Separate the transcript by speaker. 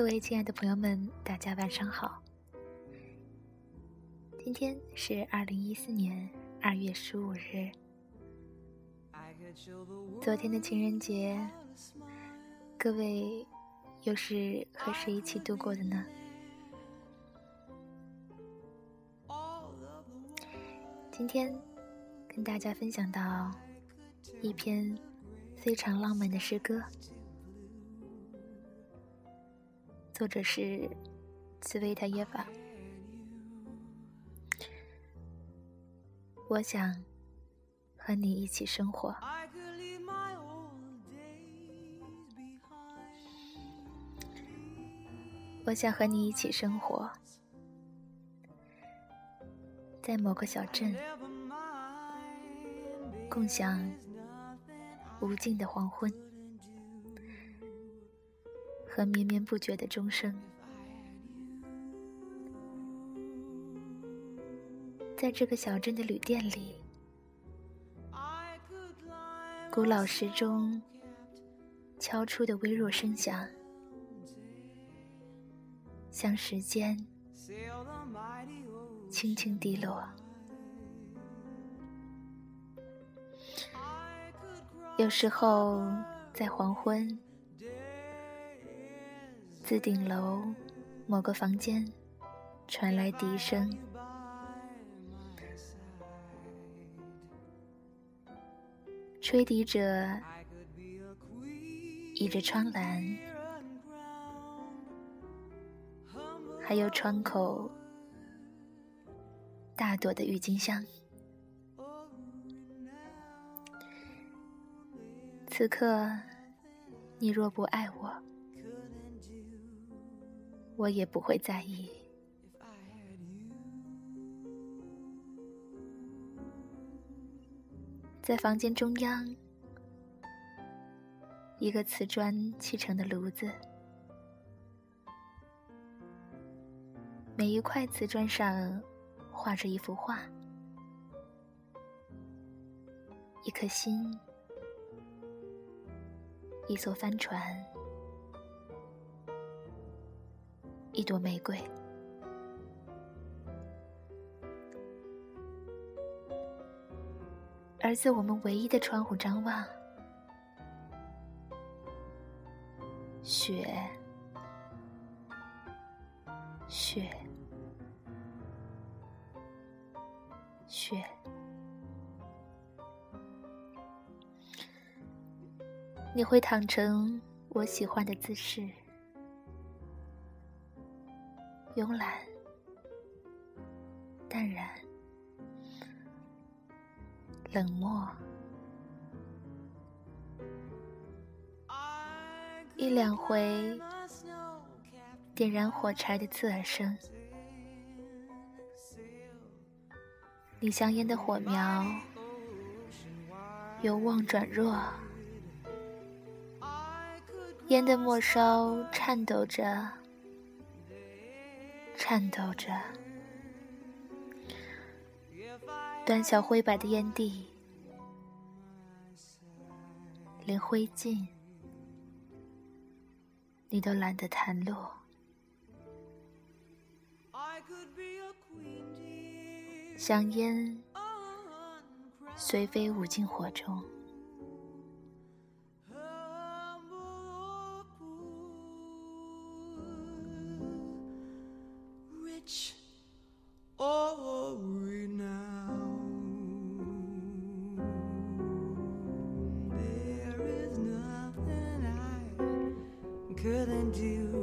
Speaker 1: 各位亲爱的朋友们，大家晚上好。今天是二零一四年二月十五日，昨天的情人节，各位又是和谁一起度过的呢？今天跟大家分享到一篇非常浪漫的诗歌。作者是茨维塔耶娃。我想和你一起生活。我想和你一起生活，在某个小镇，共享无尽的黄昏。和绵绵不绝的钟声，在这个小镇的旅店里，古老时钟敲出的微弱声响，像时间轻轻滴落。有时候，在黄昏。自顶楼某个房间传来笛声，吹笛者倚着窗栏，还有窗口大朵的郁金香。此刻，你若不爱我。我也不会在意。在房间中央，一个瓷砖砌成的炉子，每一块瓷砖上画着一幅画，一颗心，一艘帆船。一朵玫瑰，而自我们唯一的窗户张望，雪，雪，雪，你会躺成我喜欢的姿势。慵懒、淡然、冷漠，一两回点燃火柴的刺耳声，你香烟的火苗由旺转弱，烟的末梢颤抖着。颤抖着，短小灰白的烟蒂，连灰烬你都懒得弹落。香烟随飞舞进火中。much or renowned, There is nothing I couldn't do.